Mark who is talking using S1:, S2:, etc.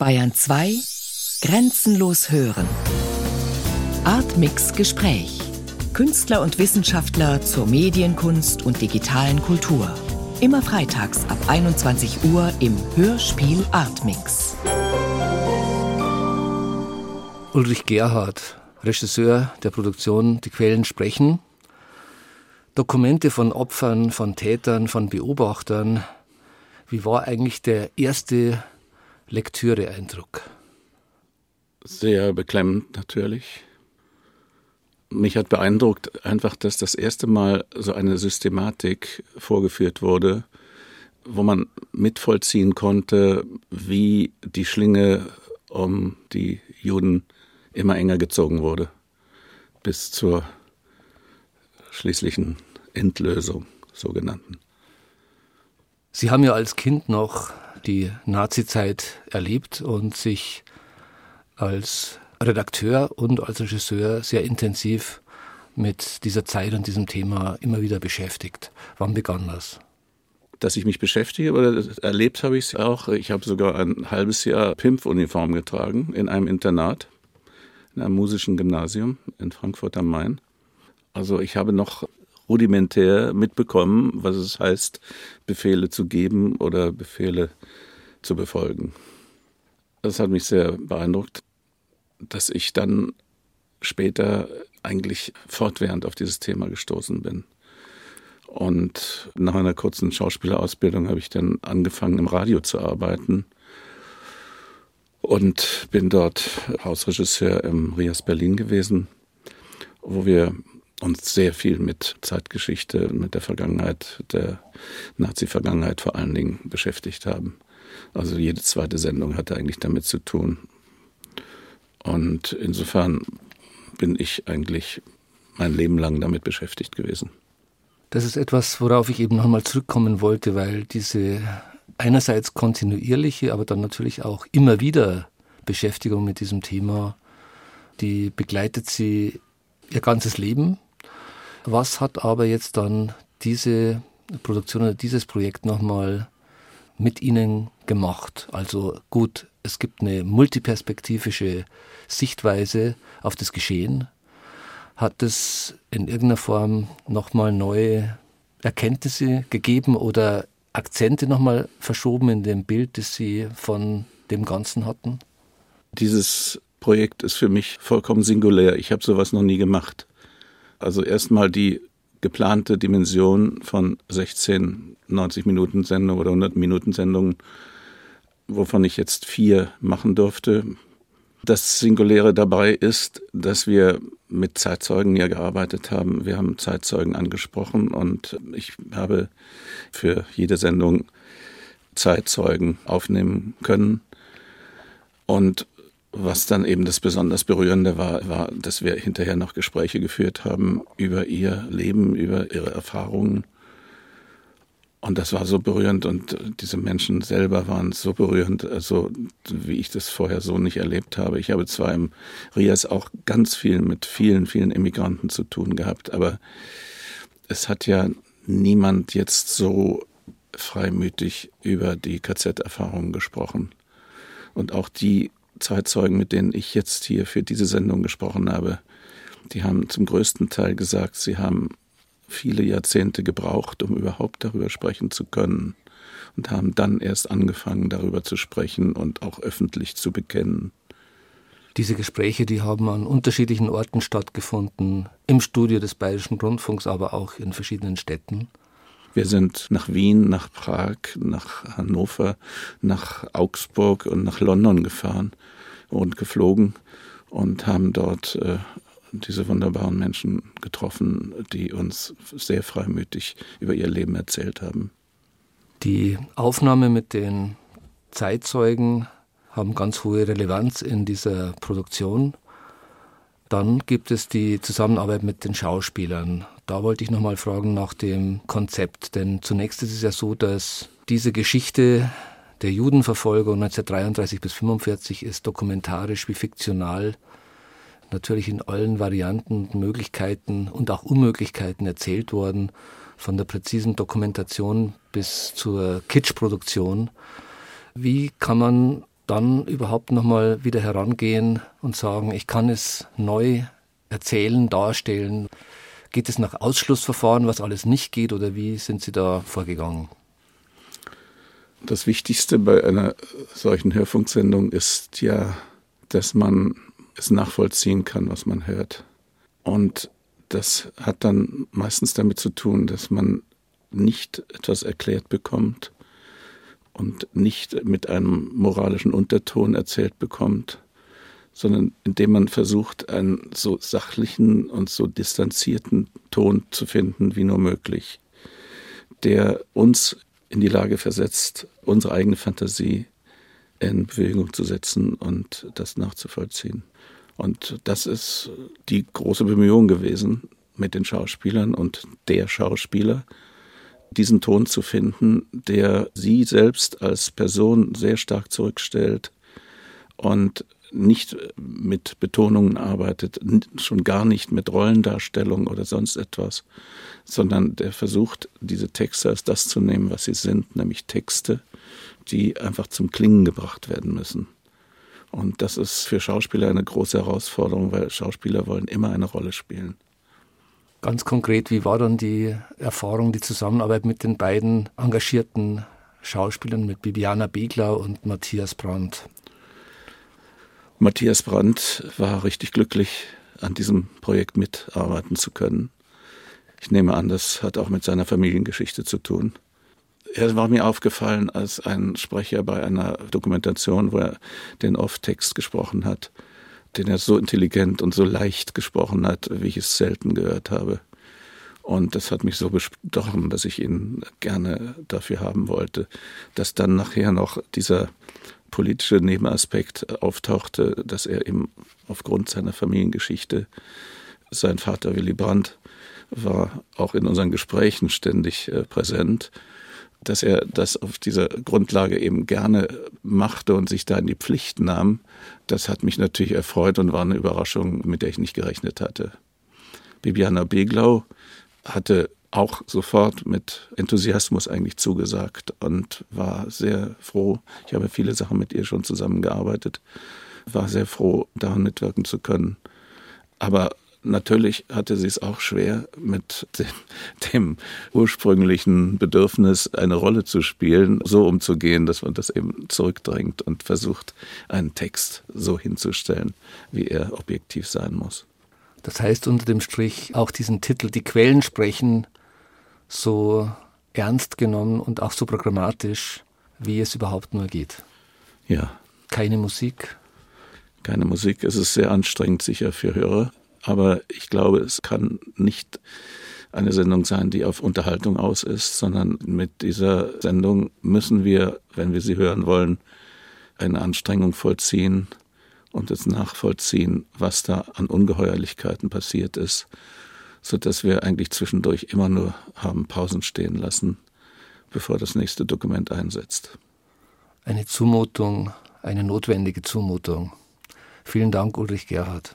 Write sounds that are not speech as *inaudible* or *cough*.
S1: Bayern 2 Grenzenlos hören. Artmix Gespräch. Künstler und Wissenschaftler zur Medienkunst und digitalen Kultur. Immer freitags ab 21 Uhr im Hörspiel Artmix.
S2: Ulrich Gerhard, Regisseur der Produktion Die Quellen sprechen. Dokumente von Opfern, von Tätern, von Beobachtern. Wie war eigentlich der erste Lektüre-Eindruck?
S3: Sehr beklemmend natürlich. Mich hat beeindruckt einfach, dass das erste Mal so eine Systematik vorgeführt wurde, wo man mitvollziehen konnte, wie die Schlinge um die Juden immer enger gezogen wurde, bis zur schließlichen Endlösung sogenannten.
S2: Sie haben ja als Kind noch die Nazizeit erlebt und sich als Redakteur und als Regisseur sehr intensiv mit dieser Zeit und diesem Thema immer wieder beschäftigt. Wann begann das?
S3: Dass ich mich beschäftige, oder erlebt habe ich es auch. Ich habe sogar ein halbes Jahr Pimpf-Uniform getragen in einem Internat, in einem musischen Gymnasium in Frankfurt am Main. Also ich habe noch rudimentär mitbekommen, was es heißt, Befehle zu geben oder Befehle zu befolgen. Das hat mich sehr beeindruckt, dass ich dann später eigentlich fortwährend auf dieses Thema gestoßen bin. Und nach einer kurzen Schauspielerausbildung habe ich dann angefangen, im Radio zu arbeiten und bin dort Hausregisseur im Rias Berlin gewesen, wo wir uns sehr viel mit Zeitgeschichte, mit der Vergangenheit, der Nazi-Vergangenheit vor allen Dingen beschäftigt haben. Also jede zweite Sendung hatte eigentlich damit zu tun. Und insofern bin ich eigentlich mein Leben lang damit beschäftigt gewesen.
S2: Das ist etwas, worauf ich eben nochmal zurückkommen wollte, weil diese einerseits kontinuierliche, aber dann natürlich auch immer wieder Beschäftigung mit diesem Thema, die begleitet sie ihr ganzes Leben was hat aber jetzt dann diese Produktion oder dieses Projekt nochmal mit Ihnen gemacht? Also gut, es gibt eine multiperspektivische Sichtweise auf das Geschehen. Hat es in irgendeiner Form nochmal neue Erkenntnisse gegeben oder Akzente nochmal verschoben in dem Bild, das Sie von dem Ganzen hatten?
S3: Dieses Projekt ist für mich vollkommen singulär. Ich habe sowas noch nie gemacht. Also erstmal die geplante Dimension von 16 90 Minuten Sendungen oder 100 Minuten Sendungen, wovon ich jetzt vier machen durfte. Das Singuläre dabei ist, dass wir mit Zeitzeugen ja gearbeitet haben. Wir haben Zeitzeugen angesprochen und ich habe für jede Sendung Zeitzeugen aufnehmen können. Und was dann eben das besonders Berührende war, war, dass wir hinterher noch Gespräche geführt haben über ihr Leben, über ihre Erfahrungen. Und das war so berührend und diese Menschen selber waren so berührend, also wie ich das vorher so nicht erlebt habe. Ich habe zwar im Rias auch ganz viel mit vielen, vielen Immigranten zu tun gehabt, aber es hat ja niemand jetzt so freimütig über die KZ-Erfahrungen gesprochen. Und auch die Zeitzeugen, mit denen ich jetzt hier für diese Sendung gesprochen habe, die haben zum größten Teil gesagt, sie haben viele Jahrzehnte gebraucht, um überhaupt darüber sprechen zu können und haben dann erst angefangen, darüber zu sprechen und auch öffentlich zu bekennen.
S2: Diese Gespräche, die haben an unterschiedlichen Orten stattgefunden, im Studio des Bayerischen Rundfunks, aber auch in verschiedenen Städten.
S3: Wir sind nach Wien, nach Prag, nach Hannover, nach Augsburg und nach London gefahren und geflogen und haben dort äh, diese wunderbaren Menschen getroffen, die uns sehr freimütig über ihr Leben erzählt haben.
S2: Die Aufnahme mit den Zeitzeugen haben ganz hohe Relevanz in dieser Produktion. Dann gibt es die Zusammenarbeit mit den Schauspielern. Da wollte ich nochmal fragen nach dem Konzept, denn zunächst ist es ja so, dass diese Geschichte der Judenverfolgung 1933 bis 1945 ist dokumentarisch wie fiktional natürlich in allen Varianten, Möglichkeiten und auch Unmöglichkeiten erzählt worden, von der präzisen Dokumentation bis zur Kitschproduktion. Wie kann man dann überhaupt nochmal wieder herangehen und sagen, ich kann es neu erzählen, darstellen? Geht es nach Ausschlussverfahren, was alles nicht geht, oder wie sind Sie da vorgegangen?
S3: Das Wichtigste bei einer solchen Hörfunksendung ist ja, dass man es nachvollziehen kann, was man hört. Und das hat dann meistens damit zu tun, dass man nicht etwas erklärt bekommt und nicht mit einem moralischen Unterton erzählt bekommt, sondern indem man versucht, einen so sachlichen und so distanzierten Ton zu finden wie nur möglich, der uns in die Lage versetzt, unsere eigene Fantasie in Bewegung zu setzen und das nachzuvollziehen. Und das ist die große Bemühung gewesen mit den Schauspielern und der Schauspieler, diesen Ton zu finden, der sie selbst als Person sehr stark zurückstellt und nicht mit Betonungen arbeitet, schon gar nicht mit Rollendarstellung oder sonst etwas, sondern der versucht, diese Texte als das zu nehmen, was sie sind, nämlich Texte, die einfach zum Klingen gebracht werden müssen. Und das ist für Schauspieler eine große Herausforderung, weil Schauspieler wollen immer eine Rolle spielen.
S2: Ganz konkret, wie war dann die Erfahrung, die Zusammenarbeit mit den beiden engagierten Schauspielern, mit Bibiana Begler und Matthias Brandt?
S3: Matthias Brandt war richtig glücklich, an diesem Projekt mitarbeiten zu können. Ich nehme an, das hat auch mit seiner Familiengeschichte zu tun. Er war mir aufgefallen als ein Sprecher bei einer Dokumentation, wo er den Off-Text gesprochen hat, den er so intelligent und so leicht gesprochen hat, wie ich es selten gehört habe. Und das hat mich so bestochen, dass ich ihn gerne dafür haben wollte, dass dann nachher noch dieser politische Nebenaspekt auftauchte, dass er eben aufgrund seiner Familiengeschichte, sein Vater Willy Brandt war auch in unseren Gesprächen ständig äh, präsent, dass er das auf dieser Grundlage eben gerne machte und sich da in die Pflicht nahm, das hat mich natürlich erfreut und war eine Überraschung, mit der ich nicht gerechnet hatte. Bibiana Beglau hatte auch sofort mit Enthusiasmus eigentlich zugesagt und war sehr froh. Ich habe viele Sachen mit ihr schon zusammengearbeitet, war sehr froh, daran mitwirken zu können. Aber natürlich hatte sie es auch schwer mit *laughs* dem, dem, ursprünglichen Bedürfnis, eine Rolle zu spielen, so umzugehen, dass man das eben zurückdrängt und versucht, einen Text so hinzustellen, wie er objektiv sein muss.
S2: Das heißt unter dem Strich auch diesen Titel Die Quellen sprechen so ernst genommen und auch so programmatisch, wie es überhaupt nur geht.
S3: Ja.
S2: Keine Musik.
S3: Keine Musik. Es ist sehr anstrengend sicher für Hörer, aber ich glaube, es kann nicht eine Sendung sein, die auf Unterhaltung aus ist, sondern mit dieser Sendung müssen wir, wenn wir sie hören wollen, eine Anstrengung vollziehen und es nachvollziehen, was da an Ungeheuerlichkeiten passiert ist so dass wir eigentlich zwischendurch immer nur haben Pausen stehen lassen, bevor das nächste Dokument einsetzt.
S2: Eine Zumutung, eine notwendige Zumutung. Vielen Dank, Ulrich Gerhard.